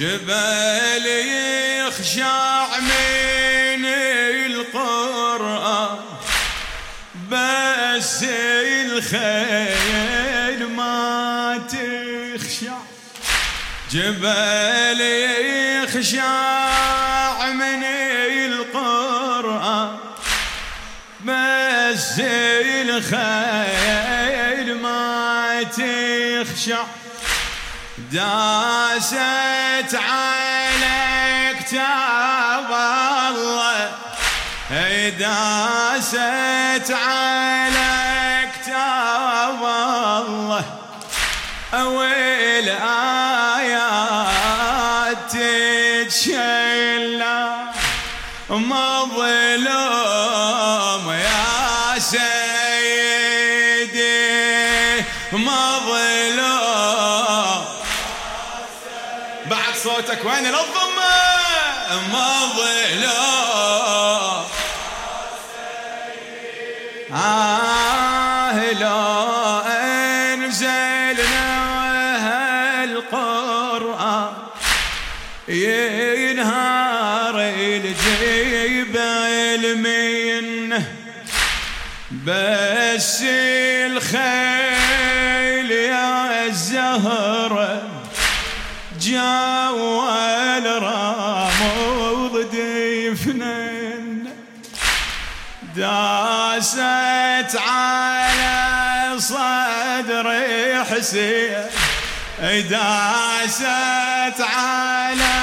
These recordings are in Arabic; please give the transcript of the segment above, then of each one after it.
جبل يخشع من القرآن بس الخيل ما تخشع. جبل يخشع من القرآن بس الخيل ما تخشع. داست على كتاب الله. داست على كتاب الله. أول آيات تتشلى مظلوم يا سيدي صوتك وين الضمة مظلوم آه لو أنزلنا هالقرآن. ينهار الجبل منه. بس الخيل يا الزهرة جاول رامض دفنن داست على صدر حسين. داست على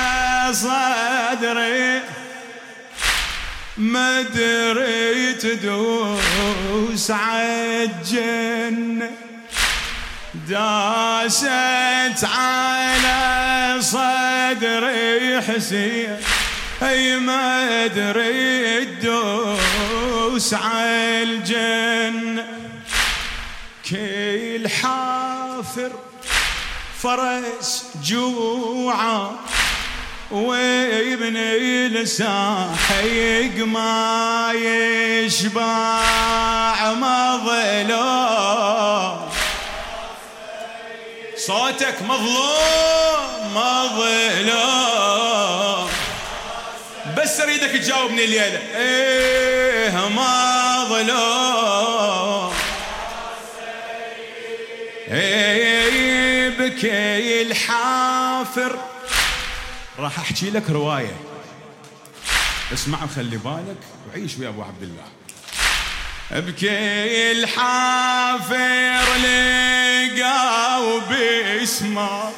صدري ما ادري تدوس عالجنة داست على صدري حسين. أي ما أدري تدوس عالجنة كل حافر فرس جوعا وابن الساحق ما يشبع مظلوم صوتك مظلوم مظلوم. بس أريدك تجاوبني الليلة. إيه مظلوم. إيه بكي الحافر. راح أحكي لك رواية. اسمع وخلي بالك وعيش ويا أبو عبد الله. بكي الحافر. باسمه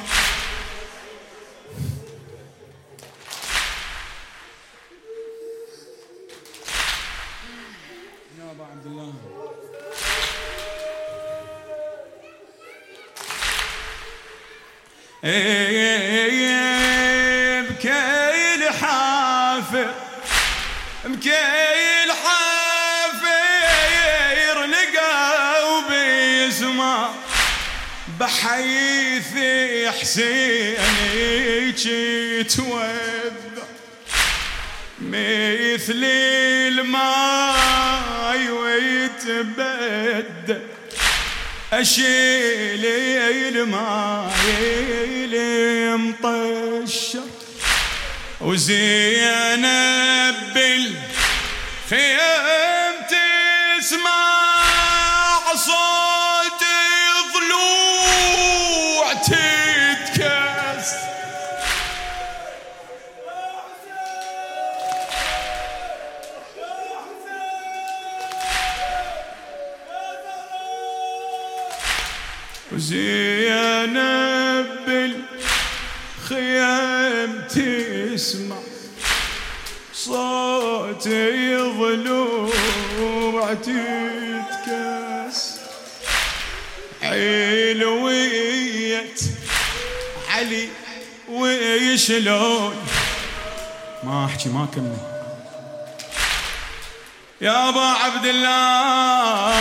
يا ابو عبد الله إيه بكي الحافر بكي بحيث حسين توذى مثل الماي ويتبدل أشيل الماي المطشر وزينب بالخيم تسمع صوت تتكس وزينب بالخيام تسمع صوت ضلوع تتكس علي ويشلون ما أحكي ما كمل. يا أبا عبد الله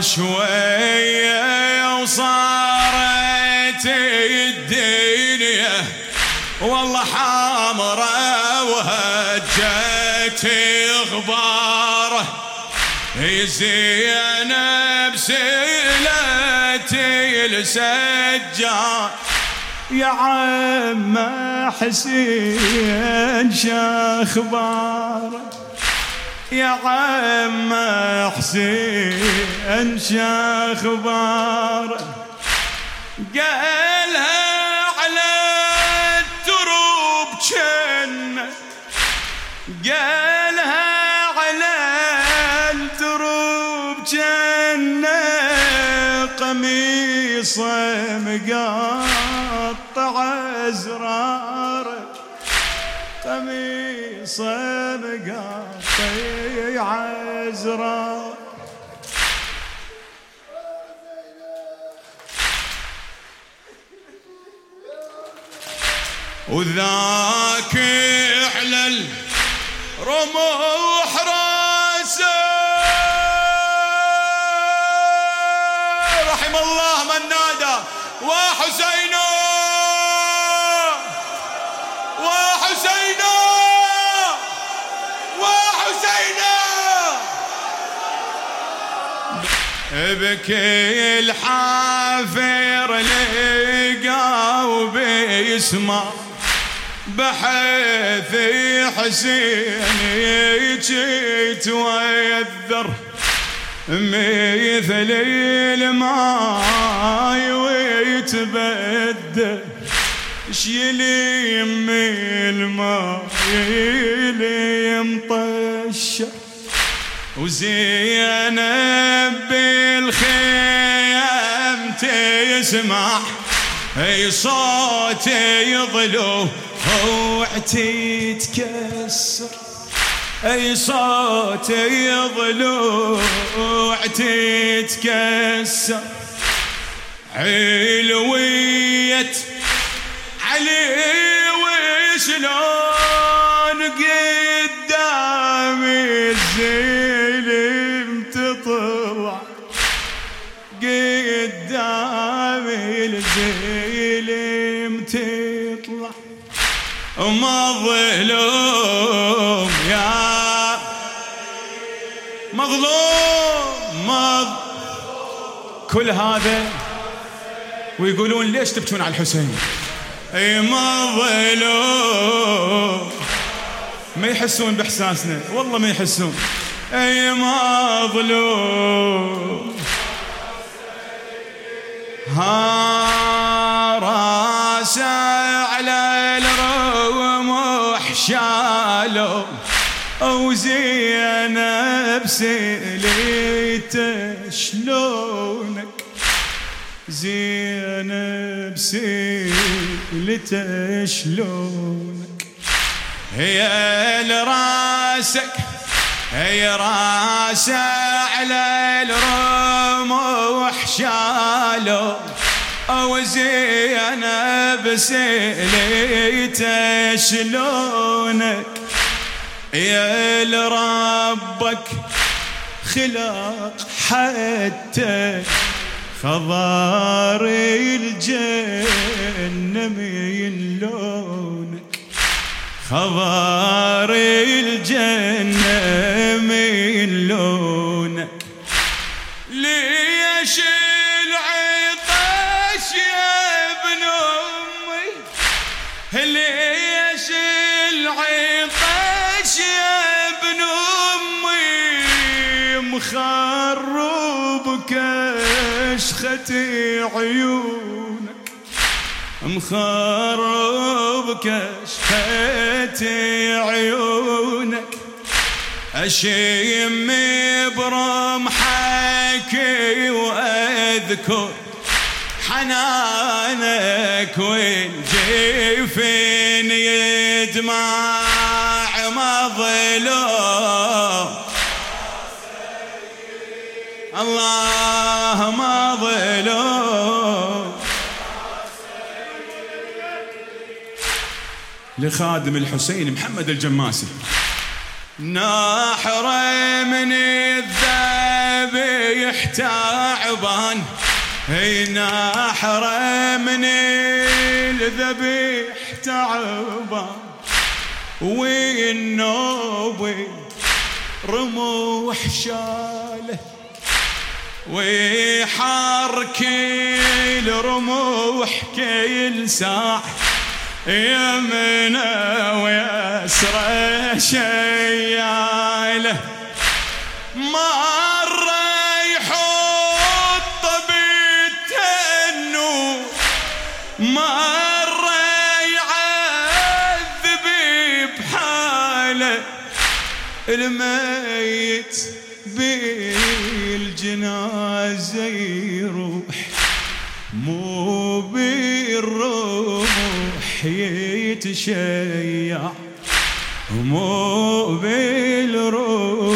شوية وصارت الدنيا. والله حامرة وهجت غبارة. زينب سيلتي السجاد يا عم حسين شاخبارك يا عم حسين شاخبارك قالها على التروب جنة قالها على التروب جنة قميصه مقطع أزرار قميصه مقطع ازرار وذاك على الرموح راسه. رحم الله من نادى وحسينا بكي الحافر لقى وبيسمع بحيث حسين يجيت ويذر مثل الماي ويتبدل. شيلي من اللي مطشر وزينب بالخيام تسمع أي صوت يضلو وعتي تكسر أي صوت يضلو وعتي تكسر علوية علي وشلون قدام الزلم مظلوم مظ كل هذا ويقولون ليش تبكون على الحسين؟ أي مظلوم ما يحسون بإحساسنا. والله ما يحسون. أي مظلوم ها؟ سليته شلونك؟ زينب سليته شلونك؟ هي لراسك هي راسة على الرمح شالوا أو زينب سليته شلونك؟ يا لربك خلاق حتى خضار الجنة من لونك خضار الجنة من لونك ليش العطش يا مخرب كشخة عيونك؟ مخرب كشخة عيونك؟ أشم برمحك وأذكر حنانك والجيفين يدمع مظلوم لخادم الحسين محمد الجماسي. ناحر من الذبيح تعبان هي ناحر من الذبيح تعبان والنوب رموح شاله؟ ويحرك الرموح كل ساعة. يمنا ويسرى شياله. مرة يحط بالتنو مرة يعذب بحاله. الميت بالجنازة يروح مو بالروح. حيت شيع مو بالرموح